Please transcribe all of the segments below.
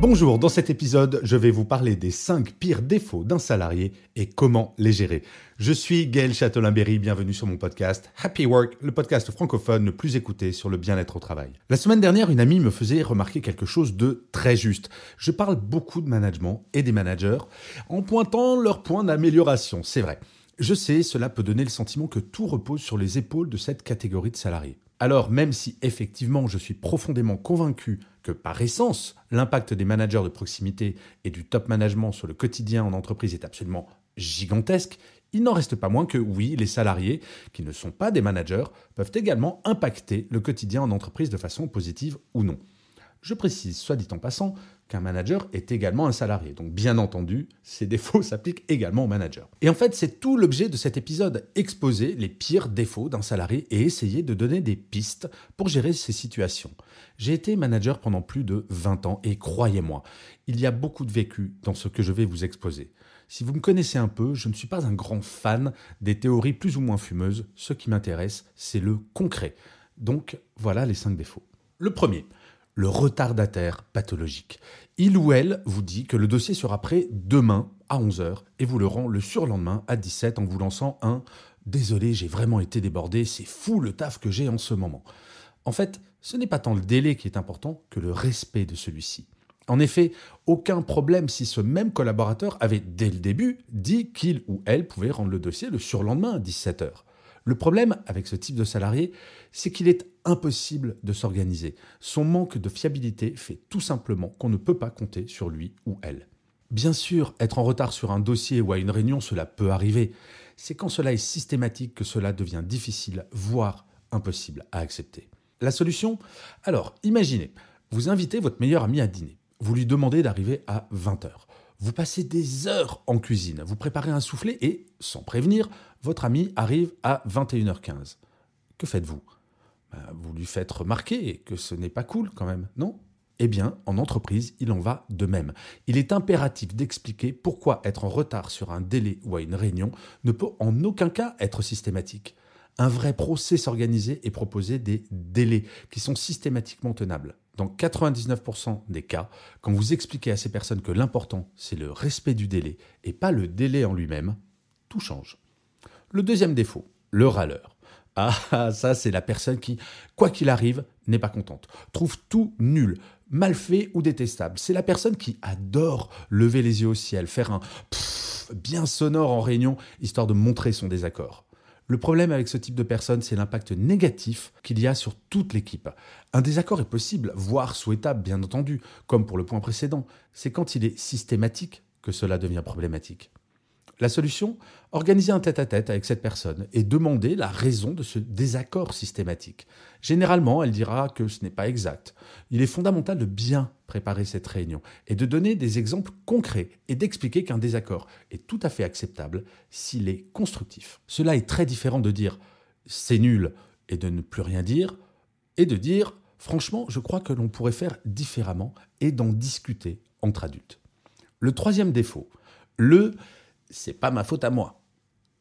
Bonjour, dans cet épisode, je vais vous parler des 5 pires défauts d'un salarié et comment les gérer. Je suis Gaël Châtelain-Berry, bienvenue sur mon podcast Happy Work, le podcast francophone le plus écouté sur le bien-être au travail. La semaine dernière, une amie me faisait remarquer quelque chose de très juste. Je parle beaucoup de management et des managers en pointant leurs points d'amélioration, c'est vrai. Je sais, cela peut donner le sentiment que tout repose sur les épaules de cette catégorie de salariés. Alors, même si effectivement je suis profondément convaincu que par essence, l'impact des managers de proximité et du top management sur le quotidien en entreprise est absolument gigantesque, il n'en reste pas moins que oui, les salariés, qui ne sont pas des managers, peuvent également impacter le quotidien en entreprise de façon positive ou non. Je précise, soit dit en passant, qu'un manager est également un salarié. Donc bien entendu, ces défauts s'appliquent également au manager. Et en fait, c'est tout l'objet de cet épisode, exposer les pires défauts d'un salarié et essayer de donner des pistes pour gérer ces situations. J'ai été manager pendant plus de 20 ans et croyez-moi, il y a beaucoup de vécu dans ce que je vais vous exposer. Si vous me connaissez un peu, je ne suis pas un grand fan des théories plus ou moins fumeuses. Ce qui m'intéresse, c'est le concret. Donc voilà les 5 défauts. Le premier, le retardataire pathologique. Il ou elle vous dit que le dossier sera prêt demain à 11h et vous le rend le surlendemain à 17 en vous lançant un Désolé, j'ai vraiment été débordé, c'est fou le taf que j'ai en ce moment. En fait, ce n'est pas tant le délai qui est important que le respect de celui-ci. En effet, aucun problème si ce même collaborateur avait dès le début dit qu'il ou elle pouvait rendre le dossier le surlendemain à 17h. Le problème avec ce type de salarié, c'est qu'il est impossible de s'organiser. Son manque de fiabilité fait tout simplement qu'on ne peut pas compter sur lui ou elle. Bien sûr, être en retard sur un dossier ou à une réunion, cela peut arriver. C'est quand cela est systématique que cela devient difficile, voire impossible à accepter. La solution? Alors, imaginez, vous invitez votre meilleur ami à dîner. Vous lui demandez d'arriver à 20h. Vous passez des heures en cuisine, vous préparez un soufflet et, sans prévenir, votre ami arrive à 21h15. Que faites-vous? Ben, Vous lui faites remarquer que ce n'est pas cool quand même, non? Eh bien, en entreprise, il en va de même. Il est impératif d'expliquer pourquoi être en retard sur un délai ou à une réunion ne peut en aucun cas être systématique. Un vrai pro sait s'organiser et proposer des délais qui sont systématiquement tenables. Dans 99% des cas, quand vous expliquez à ces personnes que l'important, c'est le respect du délai et pas le délai en lui-même, tout change. Le deuxième défaut, le râleur. Ah, ça, c'est la personne qui, quoi qu'il arrive, n'est pas contente, trouve tout nul, mal fait ou détestable. C'est la personne qui adore lever les yeux au ciel, faire un bien sonore en réunion, histoire de montrer son désaccord. Le problème avec ce type de personne, c'est l'impact négatif qu'il y a sur toute l'équipe. Un désaccord est possible, voire souhaitable, bien entendu, comme pour le point précédent. C'est quand il est systématique que cela devient problématique. La solution Organiser un tête-à-tête avec cette personne et demander la raison de ce désaccord systématique. Généralement, elle dira que ce n'est pas exact. Il est fondamental de bien préparer cette réunion et de donner des exemples concrets et d'expliquer qu'un désaccord est tout à fait acceptable s'il est constructif. Cela est très différent de dire c'est nul et de ne plus rien dire et de dire franchement, je crois que l'on pourrait faire différemment et d'en discuter entre adultes. Le troisième défaut, le c'est pas ma faute à moi.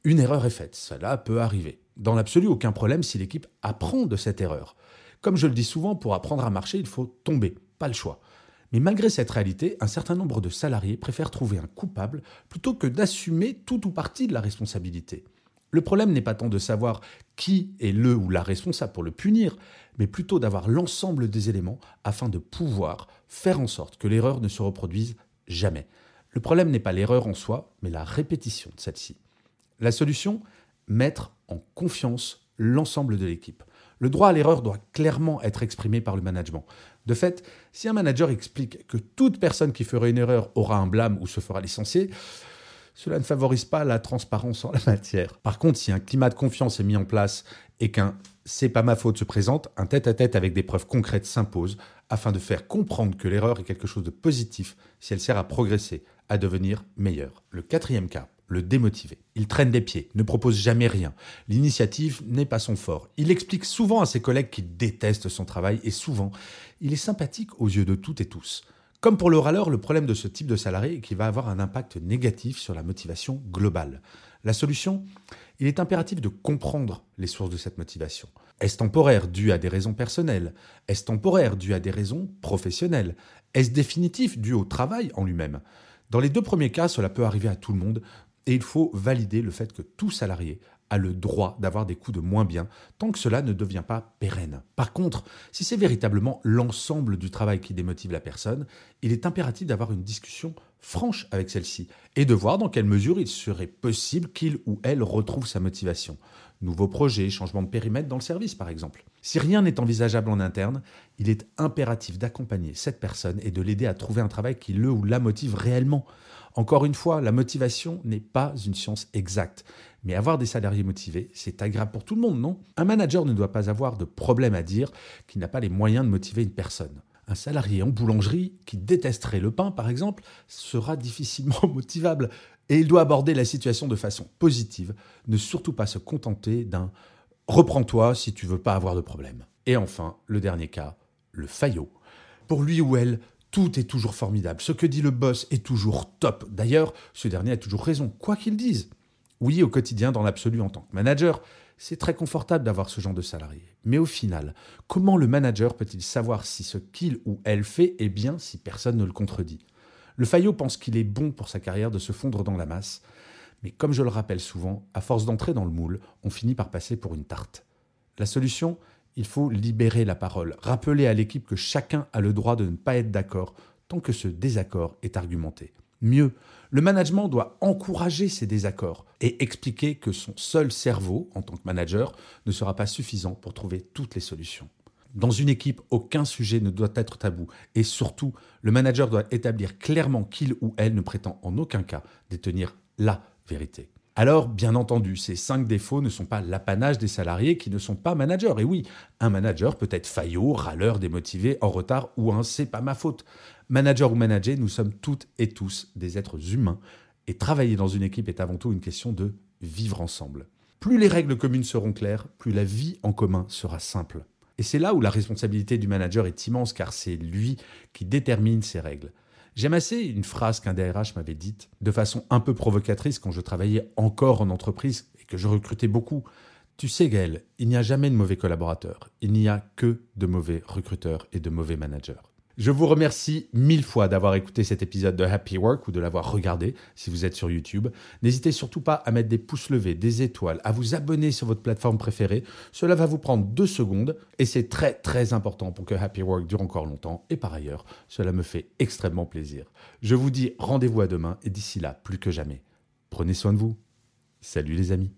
Une erreur est faite, cela peut arriver. Dans l'absolu, aucun problème si l'équipe apprend de cette erreur. Comme je le dis souvent, pour apprendre à marcher, il faut tomber, pas le choix. Mais malgré cette réalité, un certain nombre de salariés préfèrent trouver un coupable plutôt que d'assumer tout ou partie de la responsabilité. Le problème n'est pas tant de savoir qui est le ou la responsable pour le punir, mais plutôt d'avoir l'ensemble des éléments afin de pouvoir faire en sorte que l'erreur ne se reproduise jamais. Le problème n'est pas l'erreur en soi, mais la répétition de celle-ci. La solution Mettre en confiance l'ensemble de l'équipe. Le droit à l'erreur doit clairement être exprimé par le management. De fait, si un manager explique que toute personne qui ferait une erreur aura un blâme ou se fera licencier, cela ne favorise pas la transparence en la matière. Par contre, si un climat de confiance est mis en place et qu'un C'est pas ma faute se présente, un tête-à-tête avec des preuves concrètes s'impose afin de faire comprendre que l'erreur est quelque chose de positif si elle sert à progresser, à devenir meilleur. Le quatrième cas, le démotivé. Il traîne des pieds, ne propose jamais rien. L'initiative n'est pas son fort. Il explique souvent à ses collègues qu'il déteste son travail et souvent, il est sympathique aux yeux de toutes et tous. Comme pour le râleur, le problème de ce type de salarié est qu'il va avoir un impact négatif sur la motivation globale. La solution? Il est impératif de comprendre les sources de cette motivation. Est-ce temporaire dû à des raisons personnelles? Est-ce temporaire dû à des raisons professionnelles? Est-ce définitif dû au travail en lui-même? Dans les deux premiers cas, cela peut arriver à tout le monde, et il faut valider le fait que tout salarié a le droit d'avoir des coups de moins bien tant que cela ne devient pas pérenne. Par contre, si c'est véritablement l'ensemble du travail qui démotive la personne, il est impératif d'avoir une discussion franche avec celle-ci et de voir dans quelle mesure il serait possible qu'il ou elle retrouve sa motivation. Nouveaux projets, changement de périmètre dans le service par exemple. Si rien n'est envisageable en interne, il est impératif d'accompagner cette personne et de l'aider à trouver un travail qui le ou la motive réellement. Encore une fois, la motivation n'est pas une science exacte. Mais avoir des salariés motivés, c'est agréable pour tout le monde, non? Un manager ne doit pas avoir de problème à dire qu'il n'a pas les moyens de motiver une personne. Un salarié en boulangerie qui détesterait le pain, par exemple, sera difficilement motivable. Et il doit aborder la situation de façon positive, ne surtout pas se contenter d'un reprends-toi si tu veux pas avoir de problème. Et enfin, le dernier cas, le faillot. Pour lui ou elle, tout est toujours formidable. Ce que dit le boss est toujours top. D'ailleurs, ce dernier a toujours raison, quoi qu'il dise. Oui, au quotidien, dans l'absolu, en tant que manager, c'est très confortable d'avoir ce genre de salarié. Mais au final, comment le manager peut-il savoir si ce qu'il ou elle fait est bien si personne ne le contredit? Le faillot pense qu'il est bon pour sa carrière de se fondre dans la masse. Mais comme je le rappelle souvent, à force d'entrer dans le moule, on finit par passer pour une tarte. La solution, il faut libérer la parole, rappeler à l'équipe que chacun a le droit de ne pas être d'accord tant que ce désaccord est argumenté. Mieux, le management doit encourager ces désaccords et expliquer que son seul cerveau, en tant que manager, ne sera pas suffisant pour trouver toutes les solutions. Dans une équipe, aucun sujet ne doit être tabou et surtout, le manager doit établir clairement qu'il ou elle ne prétend en aucun cas détenir la vérité. Alors, bien entendu, ces cinq défauts ne sont pas l'apanage des salariés qui ne sont pas managers. Et oui, un manager peut être faillot, râleur, démotivé, en retard ou un c'est pas ma faute. Manager ou manager, nous sommes toutes et tous des êtres humains et travailler dans une équipe est avant tout une question de vivre ensemble. Plus les règles communes seront claires, plus la vie en commun sera simple. Et c'est là où la responsabilité du manager est immense car c'est lui qui détermine ces règles. J'aime assez une phrase qu'un DRH m'avait dite de façon un peu provocatrice quand je travaillais encore en entreprise et que je recrutais beaucoup. Tu sais Gaël, il n'y a jamais de mauvais collaborateurs, il n'y a que de mauvais recruteurs et de mauvais managers. Je vous remercie mille fois d'avoir écouté cet épisode de Happy Work ou de l'avoir regardé si vous êtes sur YouTube. N'hésitez surtout pas à mettre des pouces levés, des étoiles, à vous abonner sur votre plateforme préférée. Cela va vous prendre deux secondes et c'est très très important pour que Happy Work dure encore longtemps. Et par ailleurs, cela me fait extrêmement plaisir. Je vous dis rendez-vous à demain et d'ici là, plus que jamais, prenez soin de vous. Salut les amis.